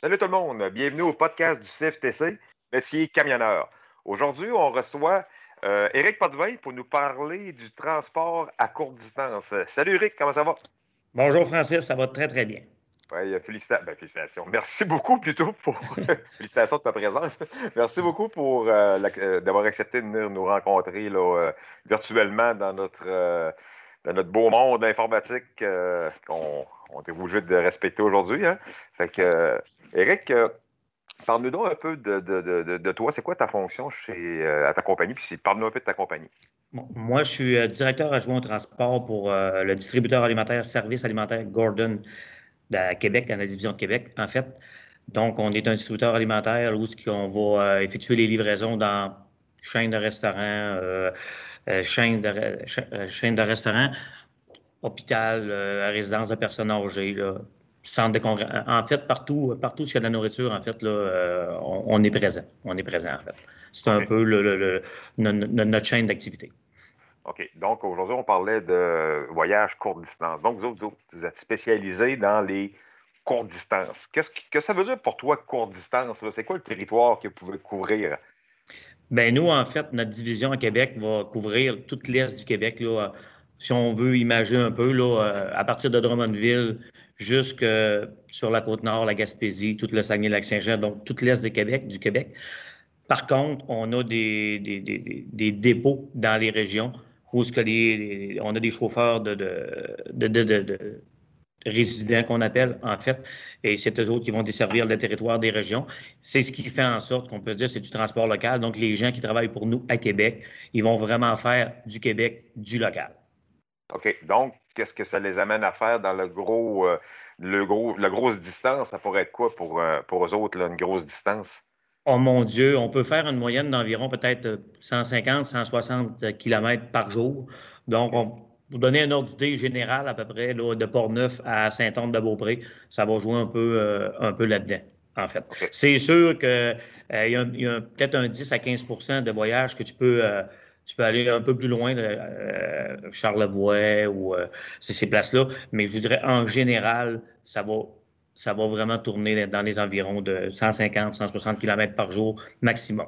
Salut tout le monde, bienvenue au podcast du CFTC, métier camionneur. Aujourd'hui, on reçoit euh, Éric Potvin pour nous parler du transport à courte distance. Salut Éric, comment ça va? Bonjour Francis, ça va très très bien. Oui, félicitations. Ben, félicitations. Merci beaucoup plutôt pour. félicitations de ta présence. Merci beaucoup pour euh, euh, d'avoir accepté de venir nous rencontrer là, virtuellement dans notre, dans notre beau monde informatique qu'on on est obligé de respecter aujourd'hui. Hein? Fait que, Eric, euh, parle-nous donc un peu de, toi. C'est quoi ta fonction chez, euh, à ta compagnie? Puis parle-nous un peu de ta compagnie. moi, je suis euh, directeur adjoint au transport pour le distributeur alimentaire, service alimentaire Gordon à Québec, dans la division de Québec, en fait. Donc, on est un distributeur alimentaire où on va effectuer les livraisons dans chaînes de restaurants, chaînes de, chaîne de restaurants, hôpital, à résidence de personnes âgées, là, centre de congrès. En fait, partout, partout où il y a de la nourriture, en fait, là, euh, on, est présent. On est présent, en fait. C'est un peu le, notre chaîne d'activité. OK. Donc, aujourd'hui, on parlait de voyage courte distance. Donc, vous autres, vous êtes spécialisés dans les courtes distances. Qu'est-ce que ça veut dire pour toi, courte distance? C'est quoi le territoire que vous pouvez couvrir? Bien, nous, en fait, notre division à Québec va couvrir toute l'Est du Québec. Là, si on veut imaginer un peu, là, euh, à partir de Drummondville jusque sur la côte nord, la Gaspésie, tout le Saguenay-Lac-Saint-Jean, donc toute l'est du Québec, du Québec. Par contre, on a des, des, dépôts dans les régions où ce que les, on a des chauffeurs de, de, résidents qu'on appelle, en fait, et c'est eux autres qui vont desservir le territoire des régions. C'est ce qui fait en sorte qu'on peut dire c'est du transport local. Donc, les gens qui travaillent pour nous à Québec, ils vont vraiment faire du Québec du local. OK. Donc, qu'est-ce que ça les amène à faire dans le gros, euh, le gros, la grosse distance? Ça pourrait être quoi pour, euh, pour eux autres, une grosse distance? Oh mon Dieu, on peut faire une moyenne d'environ peut-être 150, 160 km par jour. Donc, pour donner un ordre d'idée général à peu près, là, de Port-Neuf à Saint-Anne-de-Beaupré, ça va jouer un peu, euh, un peu là-dedans, en fait. C'est sûr qu'il y a, peut-être un 10 à 15% de voyages que tu peux tu peux aller un peu plus loin, euh, Charlevoix ou euh, ces places-là. Mais je vous dirais, en général, ça va, ça va vraiment tourner dans les environs de 150, 160 km par jour maximum.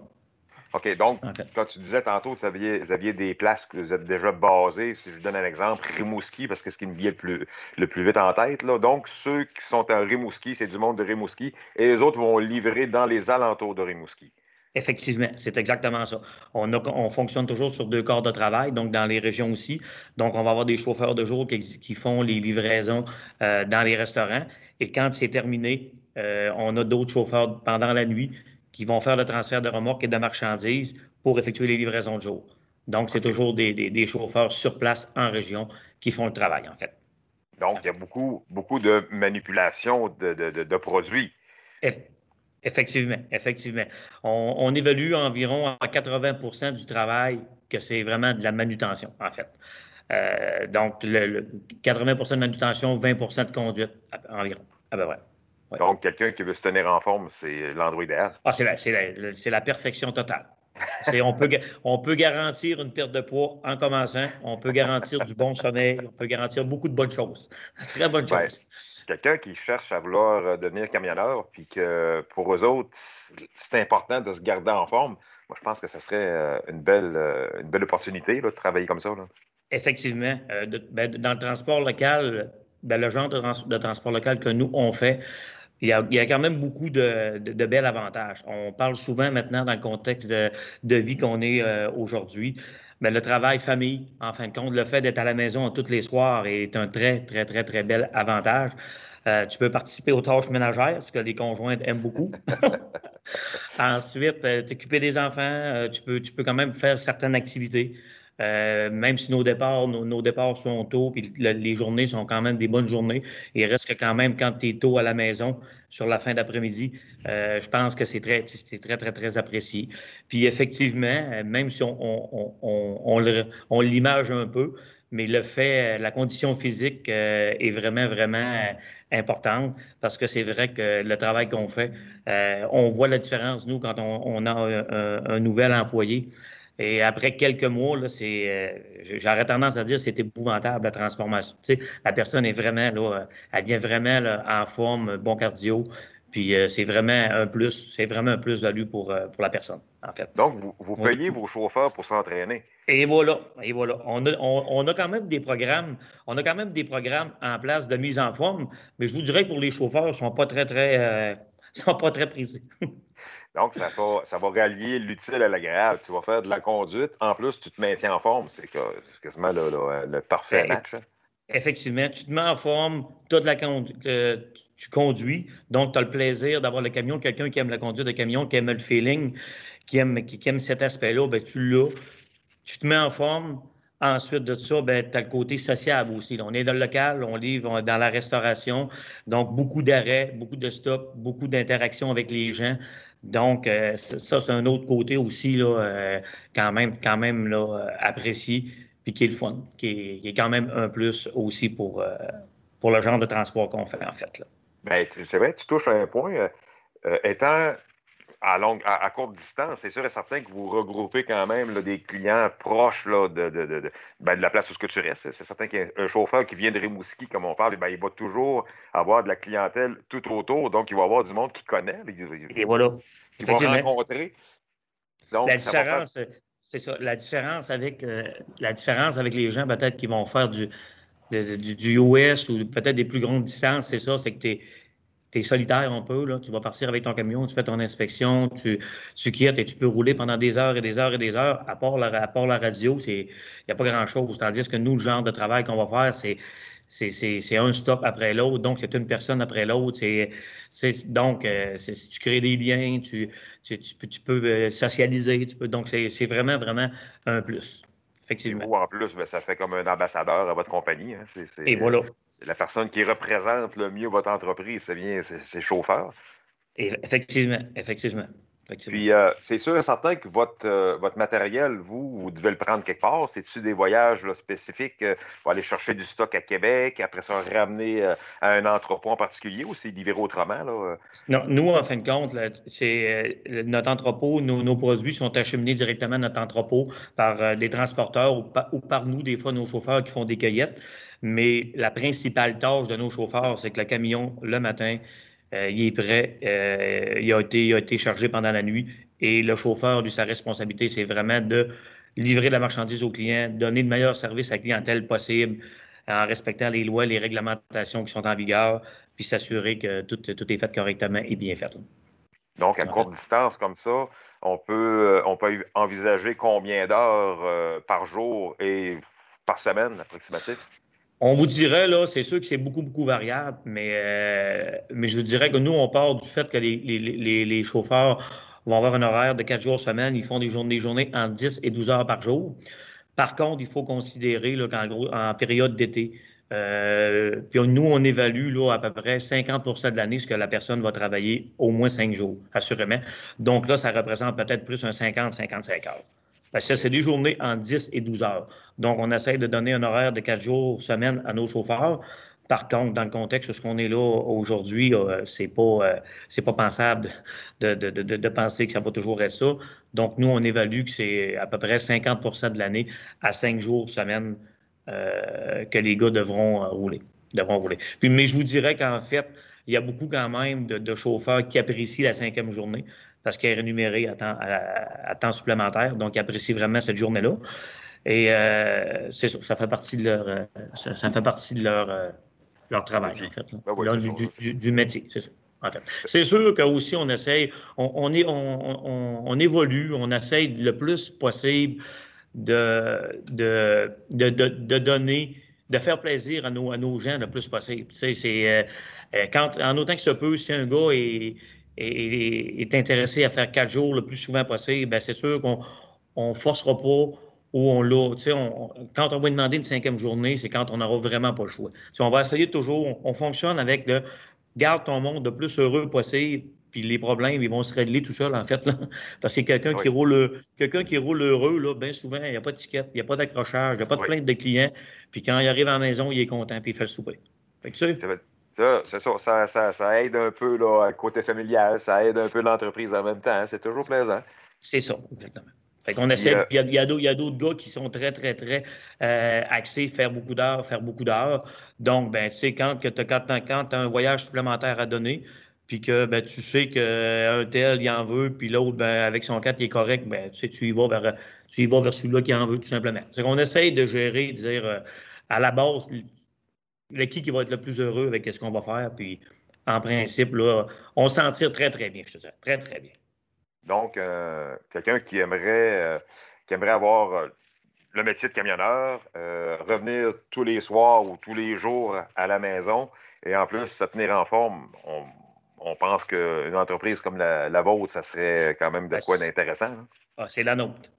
OK, donc, quand tu disais tantôt que vous aviez, des places que vous êtes déjà basées, si je vous donne un exemple, Rimouski, parce que c'est ce qui me vient le plus, le plus vite en tête, là. donc ceux qui sont à Rimouski, c'est du monde de Rimouski, et les autres vont livrer dans les alentours de Rimouski. Effectivement, c'est exactement ça. On, on, fonctionne toujours sur deux corps de travail, donc dans les régions aussi. Donc, on va avoir des chauffeurs de jour qui, font les livraisons euh, dans les restaurants. Et quand c'est terminé, euh, on a d'autres chauffeurs pendant la nuit qui vont faire le transfert de remorques et de marchandises pour effectuer les livraisons de jour. Donc, c'est toujours des, chauffeurs sur place en région qui font le travail, en fait. Donc, il y a beaucoup, beaucoup de manipulation de, de produits. Effectivement, effectivement. On, évalue environ à 80% du travail que c'est vraiment de la manutention, en fait. Euh, donc, le, 80% de manutention, 20% de conduite environ, à peu près. Donc, quelqu'un qui veut se tenir en forme, c'est l'endroit idéal. Ah, c'est la, la, perfection totale. On peut, on peut garantir une perte de poids en commençant, on peut garantir du bon sommeil, on peut garantir beaucoup de bonnes choses. Très bonnes choses quelqu'un qui cherche à vouloir euh, devenir camionneur, puis que pour eux autres, c'est important de se garder en forme, moi, je pense que ce serait euh, une belle, euh, une belle opportunité de travailler comme ça. Effectivement. Ben, dans le transport local, ben, le genre de, transport local que nous, on fait, il y, a, quand même beaucoup de, de, bels avantages. On parle souvent maintenant dans le contexte de, vie qu'on est aujourd'hui. Mais le travail famille, en fin de compte, le fait d'être à la maison tous les soirs est un très, très, très, très bel avantage. Euh, tu peux participer aux tâches ménagères, ce que les conjoints aiment beaucoup. Ensuite, euh, t'occuper des enfants, euh, tu, peux, tu peux quand même faire certaines activités. Euh, même si nos départs, nos, départs sont tôt, puis les journées sont quand même des bonnes journées, il reste que quand même quand tu es tôt à la maison sur la fin d'après-midi, euh, je pense que c'est très, très, très, très apprécié. Puis effectivement, même si on, on, l'image un peu, mais le fait, la condition physique euh, est vraiment, vraiment importante parce que c'est vrai que le travail qu'on fait, on voit la différence, nous, quand on, a un nouvel employé. Et après quelques mois, c'est, euh, j'aurais tendance à dire c'est épouvantable la transformation. Tu sais, la personne est vraiment là, elle vient vraiment en forme, bon cardio. Puis euh, c'est vraiment un plus, c'est vraiment un plus-value pour, euh, pour la personne, en fait. Donc, vous, vous payez vos chauffeurs pour s'entraîner. Et voilà, et voilà. On a, on, a, quand même des programmes, on a quand même des programmes en place de mise en forme, mais je vous dirais que pour les chauffeurs, ils ne sont pas très, très, euh, sont pas très prisés. Donc, ça va, ça va rallier l'utile à l'agréable. Tu vas faire de la conduite. En plus, tu te maintiens en forme. C'est quasiment le, le, parfait ben, match. Hein. Effectivement, tu te mets en forme, tu de la conduite tu conduis, donc tu as le plaisir d'avoir le camion. Quelqu'un qui aime la conduite de camion, qui aime le feeling, qui aime, qui, aime cet aspect-là, ben, tu l'as. Tu te mets en forme. Ensuite de ça, ben, tu as le côté sociable aussi. On est dans le local, on livre dans la restauration. Donc, beaucoup d'arrêts, beaucoup de stops, beaucoup d'interactions avec les gens. Donc, euh, ça, c'est un autre côté aussi, là, euh, quand même, quand même là, euh, apprécié, puis qui est le fun, qui est, quand même un plus aussi pour, pour le genre de transport qu'on fait, en fait. Là. Bien, c'est vrai, tu touches à un point. Étant à, longue, à, courte distance, c'est sûr et certain que vous regroupez quand même des clients proches là, de, de, de, ben, de, la place où ce que tu restes. C'est certain qu'un chauffeur qui vient de Rimouski, comme on parle, ben, il va toujours avoir de la clientèle tout autour. Donc, il va avoir du monde qui connaît. et voilà. Qui va rencontrer. Donc, la différence, c'est ça. La différence avec, euh, la différence avec les gens, peut-être, qui vont faire du, du, US ou peut-être des plus grandes distances, c'est ça, c'est que tu es, solitaire un peu. Là. Tu vas partir avec ton camion, tu fais ton inspection, tu, tu quittes et tu peux rouler pendant des heures et des heures et des heures. À part la, à la radio, il n'y a pas grand-chose. Tandis que nous, le genre de travail qu'on va faire, c'est c'est un stop après l'autre, donc c'est une personne après l'autre. Donc, euh, tu crées des liens, tu, tu, tu peux, euh, socialiser, tu peux, donc c'est vraiment, vraiment un plus. Effectivement. Ou en plus, ben, ça fait comme un ambassadeur à votre compagnie. Hein. Et voilà. C'est la personne qui représente le mieux votre entreprise, c'est bien ses chauffeurs. effectivement, effectivement. Puis, euh, c'est sûr et certain que votre, euh, votre matériel, vous, vous devez le prendre quelque part. C'est-tu des voyages spécifiques euh, pour aller chercher du stock à Québec, après ça, ramener à un entrepôt en particulier ou c'est livré autrement? Là? Non, nous, en fin de compte, c'est notre entrepôt, nos, produits sont acheminés directement à notre entrepôt par des transporteurs ou ou par nous, des fois, nos chauffeurs qui font des cueillettes. Mais la principale tâche de nos chauffeurs, c'est que le camion, le matin, il est prêt. Euh, il, a été, a été chargé pendant la nuit. Et le chauffeur, lui, sa responsabilité, c'est vraiment de livrer la marchandise au client, donner le meilleur service à la clientèle possible en respectant les lois, les réglementations qui sont en vigueur, puis s'assurer que tout, tout, est fait correctement et bien fait. Donc, à courte distance comme ça, on peut, euh, on peut envisager combien d'heures par jour et par semaine approximatif? On vous dirait, là, c'est sûr que c'est beaucoup, beaucoup variable, mais, euh, je vous dirais que nous, on part du fait que les, chauffeurs vont avoir un horaire de quatre jours semaine. Ils font des journées, journées en 10 et 12 heures par jour. Par contre, il faut considérer qu'en gros, en période d'été, euh, puis nous, on évalue là, à peu près 50% de l'année ce que la personne va travailler au moins cinq jours, assurément. Donc là, ça représente peut-être plus un 50-55 heures. Parce c'est des journées en 10 et 12 heures. Donc, on essaie de donner un horaire de 4 jours semaine à nos chauffeurs. Par contre, dans le contexte de ce qu'on est là aujourd'hui, euh, c'est pas euh, c'est pas pensable de, de, de, de, penser que ça va toujours être ça. Donc, nous, on évalue que c'est à peu près 50% de l'année à 5 jours semaine euh, que les gars devront rouler. Devront rouler. Puis, mais je vous dirais qu'en fait, il y a beaucoup quand même de, chauffeurs qui apprécient la cinquième journée parce qu'elle est rémunérée à temps, à, temps, supplémentaire. Donc, ils apprécient vraiment cette journée-là. Et euh, c'est ça, ça fait partie de leur, euh, ça, fait partie de leur, euh, leur travail, en fait. Ben du, du, métier, c'est ça. En fait. C'est sûr qu'aussi, on essaye, on, on, est, on, on, évolue, on essaye le plus possible de, de, de, de, donner, de faire plaisir à nos, à nos gens le plus possible. Tu sais, c'est, quand, en autant que ça peut, si un gars est, est, intéressé à faire quatre jours le plus souvent possible, ben c'est sûr qu'on ne forcera pas ou on l'a. quand on va demander une cinquième journée, c'est quand on n'aura vraiment pas le choix. on va essayer toujours, on, fonctionne avec le garde ton monde le plus heureux possible, puis les problèmes, ils vont se régler tout seuls, en fait. Parce que quelqu'un qui roule quelqu'un qui roule heureux, là, bien souvent, il n'y a pas de ticket, il n'y a pas d'accrochage, il n'y a pas de plainte de clients. Puis quand il arrive à la maison, il est content, puis il fait le souper. Fait que, ça, c'est ça, ça, ça, aide un peu là, côté familial, ça aide un peu l'entreprise en même temps. Hein. C'est toujours plaisant. C'est ça, exactement. Fait qu'on essaie. Euh, il y a, a d'autres gars qui sont très, très, très euh, axés, faire beaucoup d'heures, faire beaucoup d'heures. Donc, ben, tu sais, quand tu as, un voyage supplémentaire à donner, puis que ben, tu sais qu'un tel, il en veut, puis l'autre, ben, avec son 4, il est correct, ben, tu sais, tu y vas vers, tu y vas vers celui-là qui en veut, tout simplement. C'est qu'on essaye de gérer, de dire euh, à la base, le qui qui va être le plus heureux avec ce qu'on va faire, puis en principe, là, on s'en tire très, très bien, je te dis. Très, très bien. Donc, euh, quelqu'un qui aimerait, euh, qui aimerait avoir le métier de camionneur, revenir tous les soirs ou tous les jours à la maison et en plus se tenir en forme, on, on pense qu'une entreprise comme la, vôtre, ça serait quand même de quoi d'intéressant. Ah, c'est la nôtre.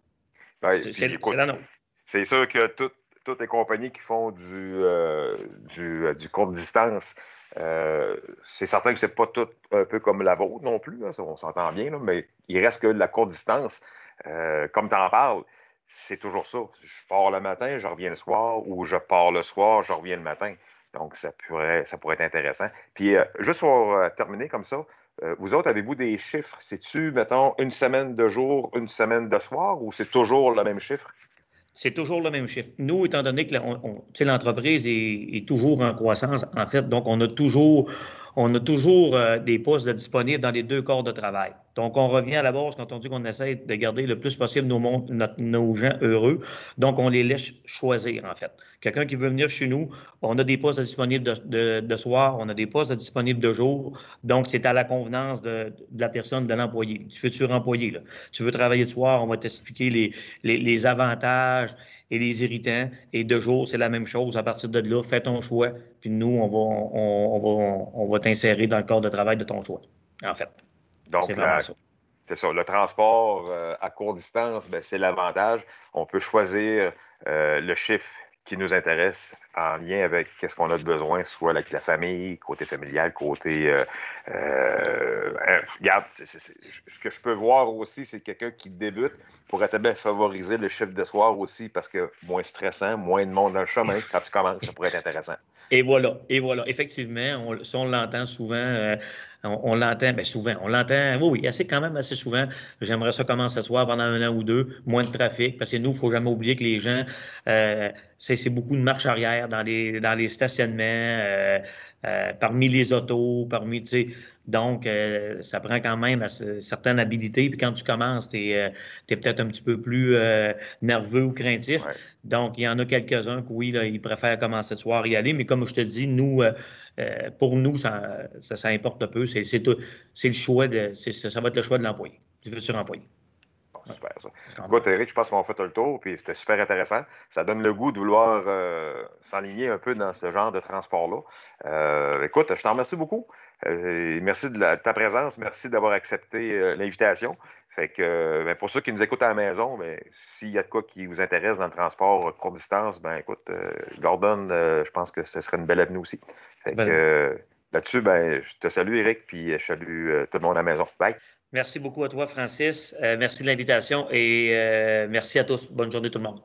c'est la nôtre. C'est sûr que toutes les compagnies qui font du, euh, euh, du, courte distance, euh, c'est certain que c'est pas tout un peu comme la vôtre non plus, on s'entend bien, mais il reste que la courte distance, comme tu en parles, c'est toujours ça. Je pars le matin, je reviens le soir, ou je pars le soir, je reviens le matin. Donc, ça pourrait, ça pourrait être intéressant. Puis, euh, juste pour euh, terminer comme ça, euh, vous autres, avez-vous des chiffres? C'est-tu, mettons, une semaine de jour, une semaine de soir, ou c'est toujours le même chiffre? C'est toujours le même chiffre. Nous, étant donné que l'entreprise est, toujours en croissance, en fait, donc on a toujours, on a toujours des postes disponibles dans les deux corps de travail. Donc, on revient à la base quand on dit qu'on essaie de garder le plus possible nos, nos gens heureux. Donc, on les laisse choisir, en fait. Quelqu'un qui veut venir chez nous, on a des postes disponibles de, soir, on a des postes disponibles de jour. Donc, c'est à la convenance de, la personne, de l'employé, du futur employé. Là. Tu veux travailler de soir, on va t'expliquer les, les, avantages et les irritants. Et de jour, c'est la même chose. À partir de là, fais ton choix. Puis nous, on va, on, va, on va t'insérer dans le corps de travail de ton choix, en fait. Donc, c'est ça. Le transport euh, à courte distance, ben, c'est l'avantage. On peut choisir euh, le chiffre qui nous intéresse en lien avec ce qu'on a de besoin, soit avec la famille, côté familial, côté. Euh, euh regarde, ce que je peux voir aussi, c'est quelqu'un qui débute pourrait bien favoriser le chiffre de soir aussi parce que moins stressant, moins de monde dans le chemin. Quand tu commences, ça pourrait être intéressant. Et voilà, et voilà. Effectivement, on, ça, on l'entend souvent. Euh, on, l'entend, bien souvent, on l'entend, oui, oui, assez quand même assez souvent. J'aimerais ça commencer ce soir pendant un an ou deux, moins de trafic, parce que nous, il ne faut jamais oublier que les gens, euh, c'est beaucoup de marche arrière dans les, dans les stationnements, euh, euh, parmi les autos, parmi, tu sais, donc, ça prend quand même certaines habilités. Puis quand tu commences, tu es, peut-être un petit peu plus nerveux ou craintif. Donc, il y en a quelques-uns qui, oui, là, ils préfèrent commencer ce soir y aller. Mais comme je te dis, nous, euh, pour nous, ça, ça, importe peu. C'est le choix de, ça va être le choix de l'employé, du futur employé. super, ça. Écoute, Eric, je pense qu'on a fait le tour, puis c'était super intéressant. Ça donne le goût de vouloir euh, s'enligner un peu dans ce genre de transport-là. Euh, écoute, je t'en remercie beaucoup. merci de, ta présence. Merci d'avoir accepté l'invitation. Fait que ben, pour ceux qui nous écoutent à la maison, ben, s'il y a de quoi qui vous intéresse dans le transport courte distance, ben écoute, Gordon, je pense que ce serait une belle avenue aussi. Ben euh, là-dessus, ben, je te salue, Eric, puis je salue euh, tout le monde à la maison. Bye. Merci beaucoup à toi, Francis. Euh, merci de l'invitation et merci à tous. Bonne journée, tout le monde.